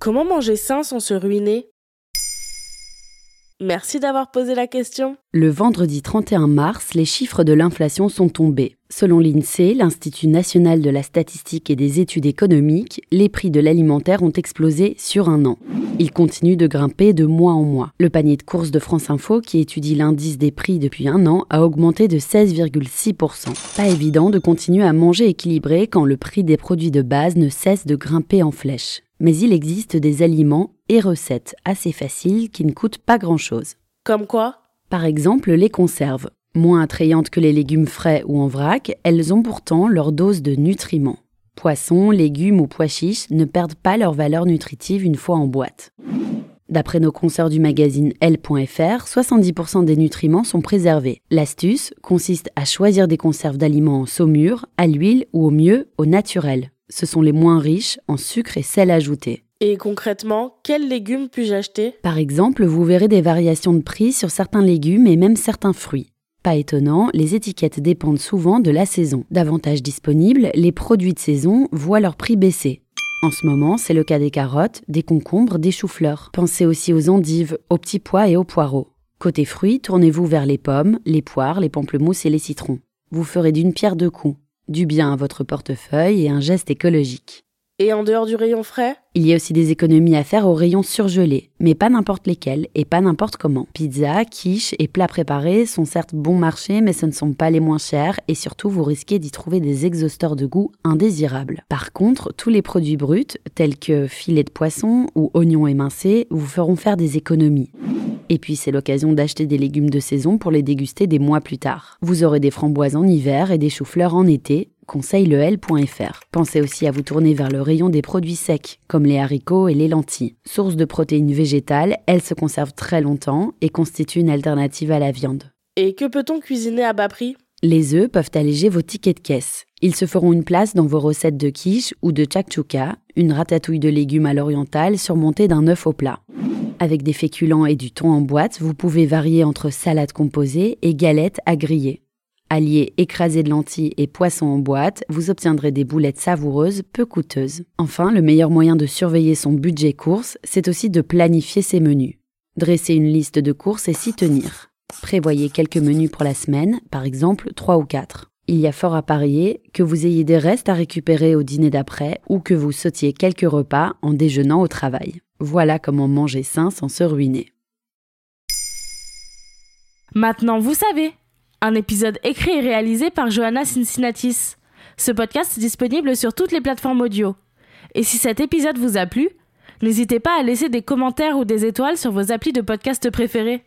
Comment manger sain sans se ruiner? Merci d'avoir posé la question. Le vendredi 31 mars, les chiffres de l'inflation sont tombés. Selon l'INSEE, l'Institut national de la statistique et des études économiques, les prix de l'alimentaire ont explosé sur un an. Ils continuent de grimper de mois en mois. Le panier de courses de France Info, qui étudie l'indice des prix depuis un an, a augmenté de 16,6%. Pas évident de continuer à manger équilibré quand le prix des produits de base ne cesse de grimper en flèche mais il existe des aliments et recettes assez faciles qui ne coûtent pas grand-chose. Comme quoi? Par exemple, les conserves. Moins attrayantes que les légumes frais ou en vrac, elles ont pourtant leur dose de nutriments. Poissons, légumes ou pois chiches ne perdent pas leur valeur nutritive une fois en boîte. D'après nos consoeurs du magazine L.fr, 70% des nutriments sont préservés. L'astuce consiste à choisir des conserves d'aliments en saumure, à l'huile ou au mieux au naturel ce sont les moins riches en sucre et sel ajouté. Et concrètement, quels légumes puis-je acheter? Par exemple, vous verrez des variations de prix sur certains légumes et même certains fruits. Pas étonnant, les étiquettes dépendent souvent de la saison. Davantage disponibles, les produits de saison voient leur prix baisser. En ce moment, c'est le cas des carottes, des concombres, des choux-fleurs. Pensez aussi aux endives, aux petits pois et aux poireaux. Côté fruits, tournez-vous vers les pommes, les poires, les pamplemousses et les citrons. Vous ferez d'une pierre deux coups du bien à votre portefeuille et un geste écologique. Et en dehors du rayon frais? Il y a aussi des économies à faire au rayon surgelé, mais pas n'importe lesquels et pas n'importe comment. Pizza, quiche et plats préparés sont certes bon marché, mais ce ne sont pas les moins chers et surtout vous risquez d'y trouver des exhausteurs de goût indésirables. Par contre, tous les produits bruts, tels que filets de poisson ou oignons émincés, vous feront faire des économies. Et puis c'est l'occasion d'acheter des légumes de saison pour les déguster des mois plus tard. Vous aurez des framboises en hiver et des choux-fleurs en été, conseille lel.fr. Pensez aussi à vous tourner vers le rayon des produits secs, comme les haricots et les lentilles. Source de protéines végétales, elles se conservent très longtemps et constituent une alternative à la viande. Et que peut-on cuisiner à bas prix? Les œufs peuvent alléger vos tickets de caisse. Ils se feront une place dans vos recettes de quiche ou de chakchouka, une ratatouille de légumes à l'oriental surmontée d'un œuf au plat. Avec des féculents et du thon en boîte, vous pouvez varier entre salade composée et galettes à griller. Alliez écrasé de lentilles et poissons en boîte, vous obtiendrez des boulettes savoureuses, peu coûteuses. Enfin, le meilleur moyen de surveiller son budget course, c'est aussi de planifier ses menus. Dressez une liste de courses et s'y tenir. Prévoyez quelques menus pour la semaine, par exemple 3 ou 4. Il y a fort à parier que vous ayez des restes à récupérer au dîner d'après ou que vous sautiez quelques repas en déjeunant au travail. Voilà comment manger sain sans se ruiner. Maintenant, vous savez. Un épisode écrit et réalisé par Johanna Cincinnatis. Ce podcast est disponible sur toutes les plateformes audio. Et si cet épisode vous a plu, n'hésitez pas à laisser des commentaires ou des étoiles sur vos applis de podcast préférés.